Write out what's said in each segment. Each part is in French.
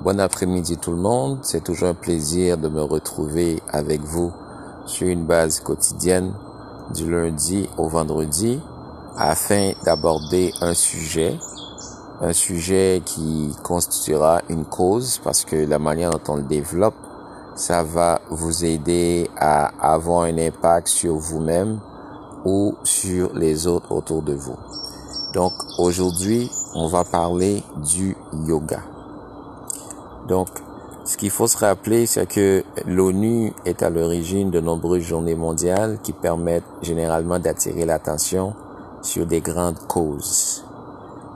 Bon après-midi tout le monde. C'est toujours un plaisir de me retrouver avec vous sur une base quotidienne du lundi au vendredi afin d'aborder un sujet, un sujet qui constituera une cause parce que la manière dont on le développe, ça va vous aider à avoir un impact sur vous-même ou sur les autres autour de vous. Donc aujourd'hui, on va parler du yoga. Donc, ce qu'il faut se rappeler, c'est que l'ONU est à l'origine de nombreuses journées mondiales qui permettent généralement d'attirer l'attention sur des grandes causes.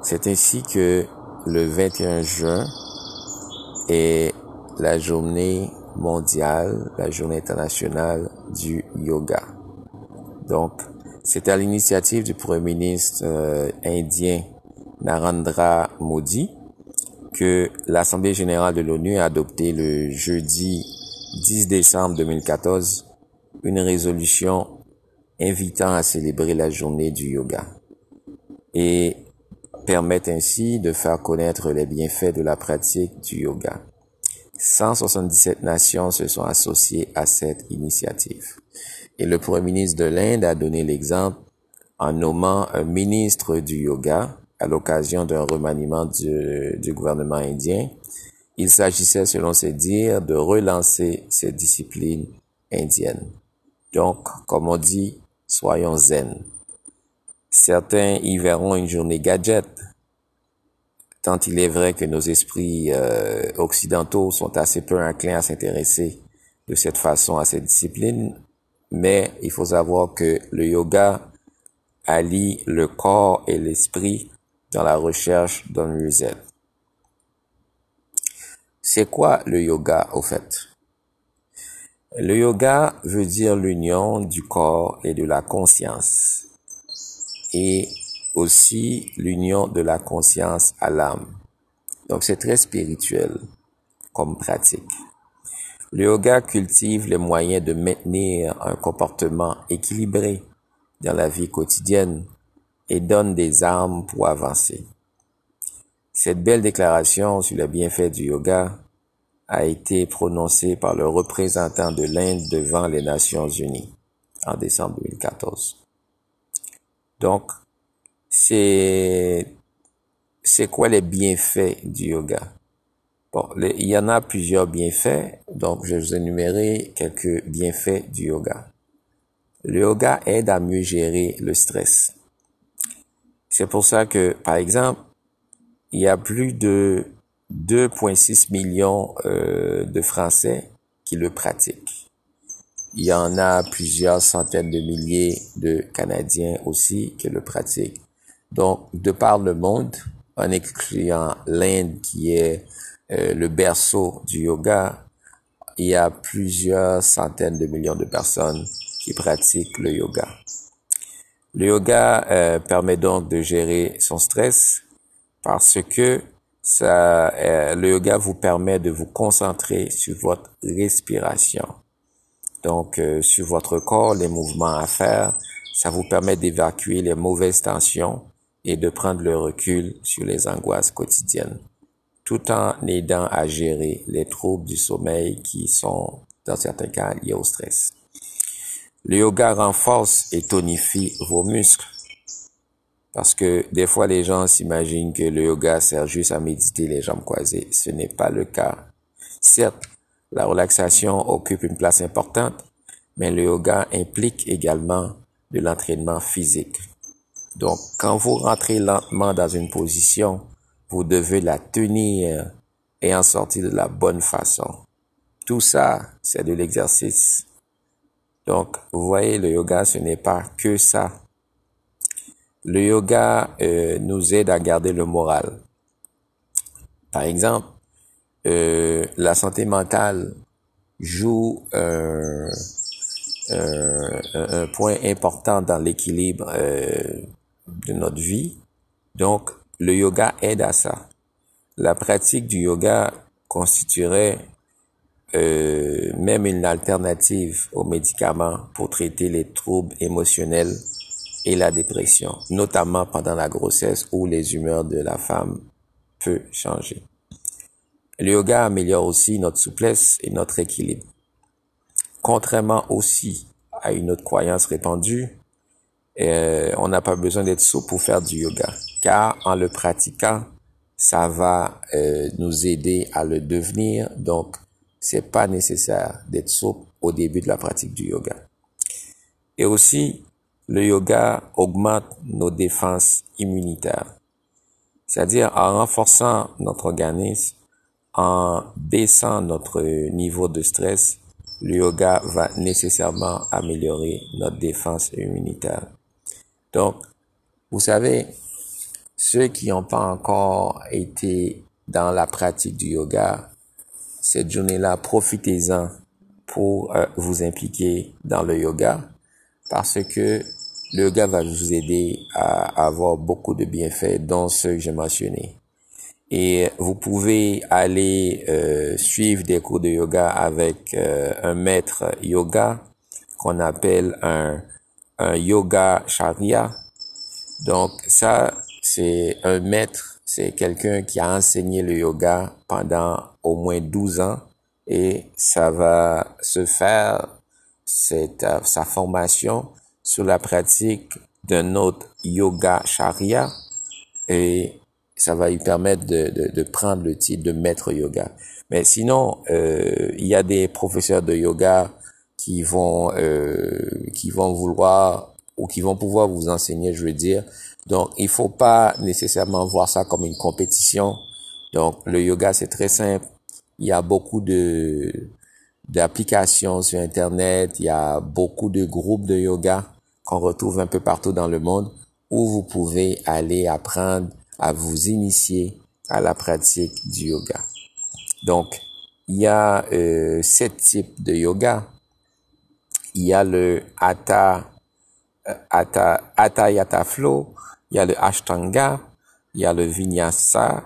C'est ainsi que le 21 juin est la journée mondiale, la journée internationale du yoga. Donc, c'est à l'initiative du Premier ministre euh, indien Narendra Modi que l'Assemblée générale de l'ONU a adopté le jeudi 10 décembre 2014 une résolution invitant à célébrer la journée du yoga et permettent ainsi de faire connaître les bienfaits de la pratique du yoga. 177 nations se sont associées à cette initiative. Et le Premier ministre de l'Inde a donné l'exemple en nommant un ministre du yoga à l'occasion d'un remaniement du, gouvernement indien. Il s'agissait, selon ses dires, de relancer cette discipline indienne. Donc, comme on dit, soyons zen. Certains y verront une journée gadget, tant il est vrai que nos esprits euh, occidentaux sont assez peu inclins à s'intéresser de cette façon à cette discipline, mais il faut savoir que le yoga allie le corps et l'esprit dans la recherche d'un mieux-être. C'est quoi le yoga au fait? Le yoga veut dire l'union du corps et de la conscience et aussi l'union de la conscience à l'âme. Donc c'est très spirituel comme pratique. Le yoga cultive les moyens de maintenir un comportement équilibré dans la vie quotidienne et donne des armes pour avancer. Cette belle déclaration sur le bienfait du yoga a été prononcée par le représentant de l'Inde devant les Nations Unies en décembre 2014. Donc, c'est, c'est quoi les bienfaits du yoga? Bon, il y en a plusieurs bienfaits, donc je vais vous énumérer quelques bienfaits du yoga. Le yoga aide à mieux gérer le stress. C'est pour ça que, par exemple, il y a plus de 2,6 millions euh, de Français qui le pratiquent. Il y en a plusieurs centaines de milliers de Canadiens aussi qui le pratiquent. Donc, de par le monde, en excluant l'Inde qui est euh, le berceau du yoga, il y a plusieurs centaines de millions de personnes qui pratiquent le yoga. Le yoga euh, permet donc de gérer son stress parce que ça, euh, le yoga vous permet de vous concentrer sur votre respiration. Donc, euh, sur votre corps, les mouvements à faire, ça vous permet d'évacuer les mauvaises tensions et de prendre le recul sur les angoisses quotidiennes, tout en aidant à gérer les troubles du sommeil qui sont, dans certains cas, liés au stress. Le yoga renforce et tonifie vos muscles. Parce que des fois, les gens s'imaginent que le yoga sert juste à méditer les jambes croisées. Ce n'est pas le cas. Certes, la relaxation occupe une place importante, mais le yoga implique également de l'entraînement physique. Donc, quand vous rentrez lentement dans une position, vous devez la tenir et en sortir de la bonne façon. Tout ça, c'est de l'exercice donc, vous voyez, le yoga, ce n'est pas que ça. Le yoga euh, nous aide à garder le moral. Par exemple, euh, la santé mentale joue un point important dans l'équilibre euh, de notre vie. Donc, le yoga aide à ça. La pratique du yoga constituerait euh, même une alternative aux médicaments pour traiter les troubles émotionnels et la dépression, notamment pendant la grossesse où les humeurs de la femme peuvent changer. Le yoga améliore aussi notre souplesse et notre équilibre. Contrairement aussi à une autre croyance répandue, euh, on n'a pas besoin d'être souple pour faire du yoga, car en le pratiquant, ça va euh, nous aider à le devenir. Donc, c'est pas nécessaire d'être souple au début de la pratique du yoga. Et aussi, le yoga augmente nos défenses immunitaires. C'est-à-dire en renforçant notre organisme, en baissant notre niveau de stress, le yoga va nécessairement améliorer notre défense immunitaire. Donc, vous savez, ceux qui n'ont pas encore été dans la pratique du yoga, cette journée-là, profitez-en pour euh, vous impliquer dans le yoga parce que le yoga va vous aider à avoir beaucoup de bienfaits, dont ceux que j'ai mentionnés. Et vous pouvez aller euh, suivre des cours de yoga avec euh, un maître yoga qu'on appelle un, un yoga sharia. Donc ça, c'est un maître, c'est quelqu'un qui a enseigné le yoga pendant au moins 12 ans et ça va se faire euh, sa formation sur la pratique d'un autre yoga sharia et ça va lui permettre de, de, de, prendre le titre de maître yoga. Mais sinon, euh, il y a des professeurs de yoga qui vont euh, qui vont vouloir ou qui vont pouvoir vous enseigner, je veux dire. Donc, il faut pas nécessairement voir ça comme une compétition. Donc, le yoga, c'est très simple. Il y a beaucoup de d'applications sur Internet. Il y a beaucoup de groupes de yoga qu'on retrouve un peu partout dans le monde où vous pouvez aller apprendre à vous initier à la pratique du yoga. Donc, il y a euh, sept types de yoga. Il y a le Hatha, euh, Hatha, Hatha Yata Flow, il y a le Ashtanga, il y a le Vinyasa,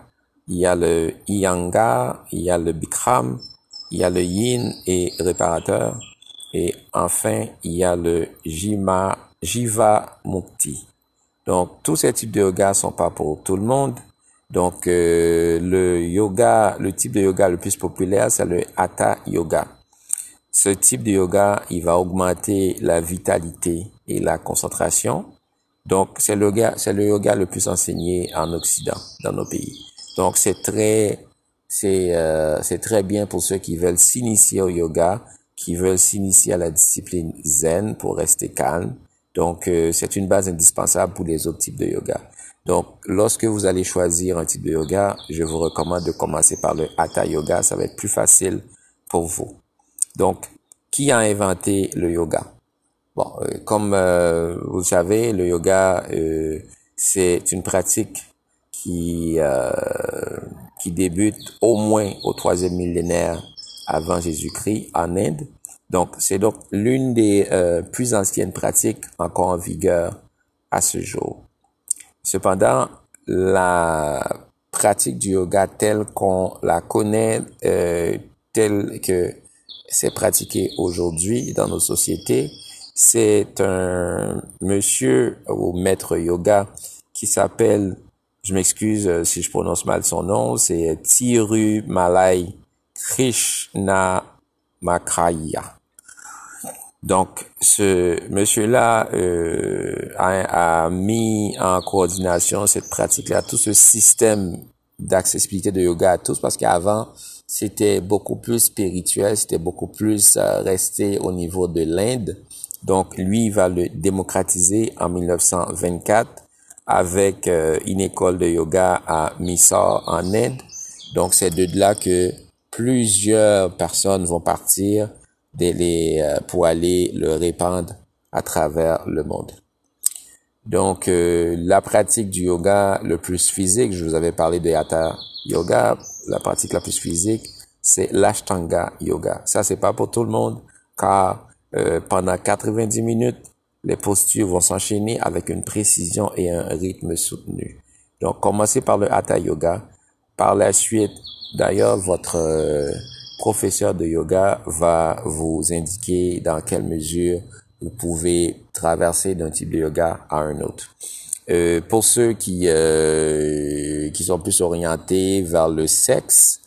il y a le Iyanga, il y a le Bikram, il y a le Yin et réparateur, et enfin, il y a le Jima, Jiva Mukti. Donc, tous ces types de yoga sont pas pour tout le monde. Donc, euh, le yoga, le type de yoga le plus populaire, c'est le Hatha Yoga. Ce type de yoga, il va augmenter la vitalité et la concentration. Donc, c'est le yoga, c'est le yoga le plus enseigné en Occident, dans nos pays. Donc, c'est très, c'est, euh, c'est très bien pour ceux qui veulent s'initier au yoga, qui veulent s'initier à la discipline zen pour rester calme donc, euh, c'est une base indispensable pour les autres types de yoga. Donc, lorsque vous allez choisir un type de yoga, je vous recommande de commencer par le Hatha Yoga. Ça va être plus facile pour vous. Donc, qui a inventé le yoga? Bon, euh, comme euh, vous le savez, le yoga, c'est une pratique qui qui débute au moins au troisième millénaire avant Jésus-Christ en Inde donc, c'est donc l'une des euh, plus anciennes pratiques encore en vigueur à ce jour. Cependant, la pratique du yoga telle qu'on la connaît, euh, telle que c'est pratiqué aujourd'hui dans nos sociétés, c'est un monsieur ou maître yoga qui s'appelle, je m'excuse euh, si je prononce mal son nom, c'est Thiru Malai Krishna Makraya. Donc, ce monsieur-là euh, a, a, mis en coordination cette pratique-là, tout ce système d'accessibilité de yoga à tous, parce qu'avant, c'était beaucoup plus spirituel, c'était beaucoup plus euh, resté au niveau de l'Inde. Donc, lui, va le démocratiser en 1924 avec euh, une école de yoga à Mysore en Inde. Donc, c'est de là que plusieurs personnes vont partir euh, pour aller le répandre à travers le monde. Donc, la pratique du yoga le plus physique, je vous avais parlé de Hatha Yoga, la pratique la plus physique, c'est l'Ashtanga Yoga. Ça, c'est pas pour tout le monde, car euh, pendant 90 minutes, les postures vont s'enchaîner avec une précision et un rythme soutenu. Donc, commencez par le Hatha Yoga. Par la suite, d'ailleurs, votre professeur de yoga va vous indiquer dans quelle mesure vous pouvez traverser d'un type de yoga à un autre. Euh, pour ceux qui euh, qui sont plus orientés vers le sexe,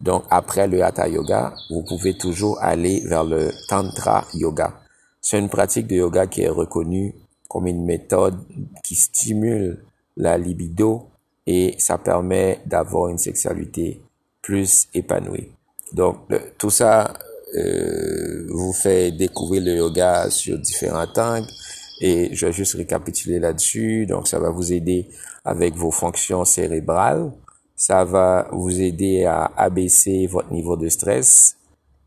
Donc, après le Hatha Yoga, vous pouvez toujours aller vers le Tantra Yoga. C'est une pratique de yoga qui est reconnue comme une méthode qui stimule la libido et ça permet d'avoir une sexualité plus épanouie. Donc, tout ça euh, vous fait découvrir le yoga sur différents angles et je vais juste récapituler là-dessus. Donc, ça va vous aider avec vos fonctions cérébrales. Ça va vous aider à abaisser votre niveau de stress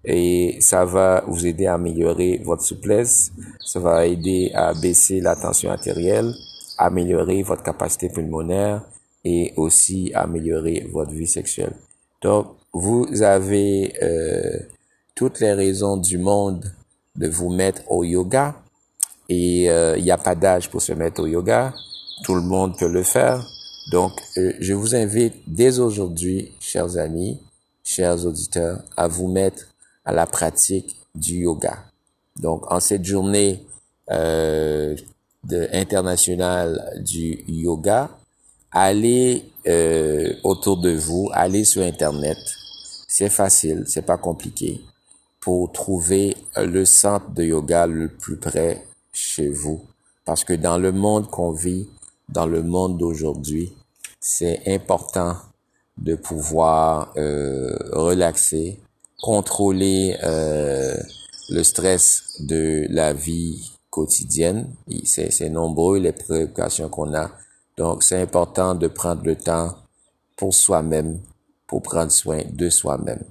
et ça va vous aider à améliorer votre souplesse. Ça va aider à baisser la tension artérielle, améliorer votre capacité pulmonaire et aussi améliorer votre vie sexuelle. Donc, vous avez euh, toutes les raisons du monde de vous mettre au yoga. Et euh, il n'y a pas d'âge pour se mettre au yoga. Tout le monde peut le faire. Donc, euh, je vous invite dès aujourd'hui, chers amis, chers auditeurs, à vous mettre à la pratique du yoga. Donc, en cette journée euh, de, internationale du yoga, allez euh, autour de vous, allez sur Internet. C'est facile, c'est pas compliqué pour trouver le centre de yoga le plus près chez vous. Parce que dans le monde qu'on vit, dans le monde d'aujourd'hui, c'est important de pouvoir euh, relaxer, contrôler euh, le stress de la vie quotidienne. C'est nombreux les préoccupations qu'on a. Donc, c'est important de prendre le temps pour soi-même, pour prendre soin de soi-même.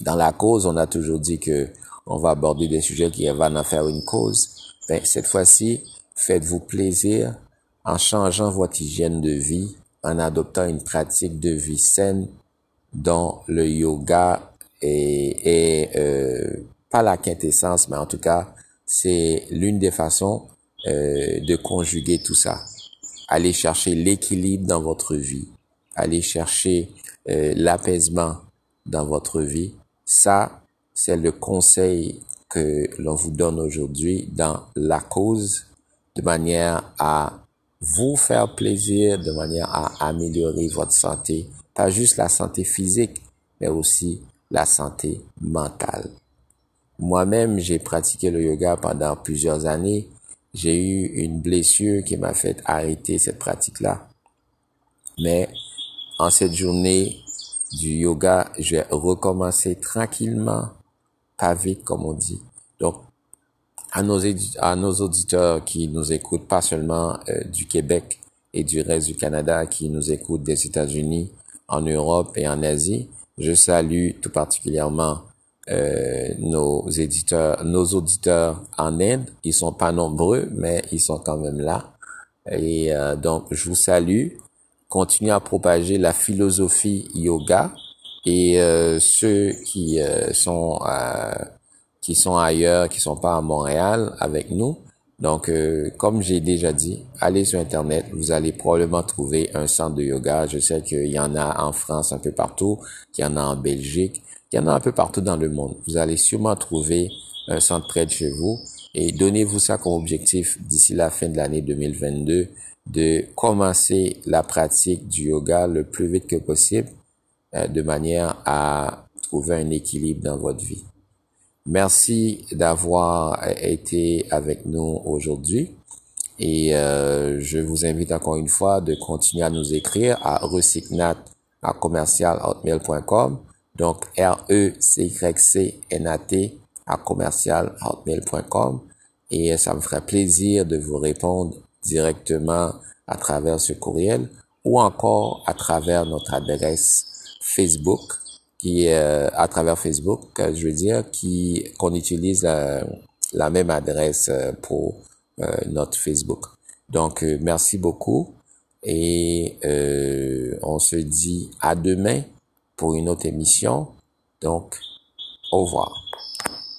Dans la cause, on a toujours dit que on va aborder des sujets qui vont en faire une cause. Ben, cette fois-ci, faites-vous plaisir en changeant votre hygiène de vie, en adoptant une pratique de vie saine dont le yoga est, euh, pas la quintessence, mais en tout cas, c'est l'une des façons euh, de conjuguer tout ça. Allez chercher l'équilibre dans votre vie. Allez chercher euh, l'apaisement dans votre vie. Ça, c'est le conseil que l'on vous donne aujourd'hui dans la cause de manière à vous faire plaisir, de manière à améliorer votre santé, pas juste la santé physique, mais aussi la santé mentale. Moi-même, j'ai pratiqué le yoga pendant plusieurs années. J'ai eu une blessure qui m'a fait arrêter cette pratique-là. Mais en cette journée du yoga, je vais recommencer tranquillement, vite comme on dit. Donc, à nos, à nos auditeurs qui nous écoutent, pas seulement euh, du Québec et du reste du Canada, qui nous écoutent des États-Unis, en Europe et en Asie, je salue tout particulièrement euh, nos éditeurs, nos auditeurs en Inde. Ils sont pas nombreux, mais ils sont quand même là. Et euh, donc, je vous salue. Continuez à propager la philosophie yoga et euh, ceux qui sont qui sont ailleurs, qui sont pas à Montréal avec nous. Donc, comme j'ai déjà dit, allez sur Internet, vous allez probablement trouver un centre de yoga. Je sais qu'il y en a en France un peu partout, qu'il y en a en Belgique. Il y en a un peu partout dans le monde. Vous allez sûrement trouver un centre près de chez vous et donnez-vous ça comme objectif d'ici la fin de l'année 2022 de commencer la pratique du yoga le plus vite que possible euh, de manière à trouver un équilibre dans votre vie. Merci d'avoir été avec nous aujourd'hui et euh, je vous invite encore une fois de continuer à nous écrire à recycnat à commercial.hotmail.com donc, R-E-C-Y-C-N-A-T à commercial et ça me ferait plaisir de vous répondre directement à travers ce courriel ou encore à travers notre adresse Facebook qui euh, à travers Facebook, je veux dire, qui qu'on utilise la, même adresse euh, pour euh, notre Facebook. Donc merci beaucoup et on se dit à demain pour une autre émission. Donc, au revoir.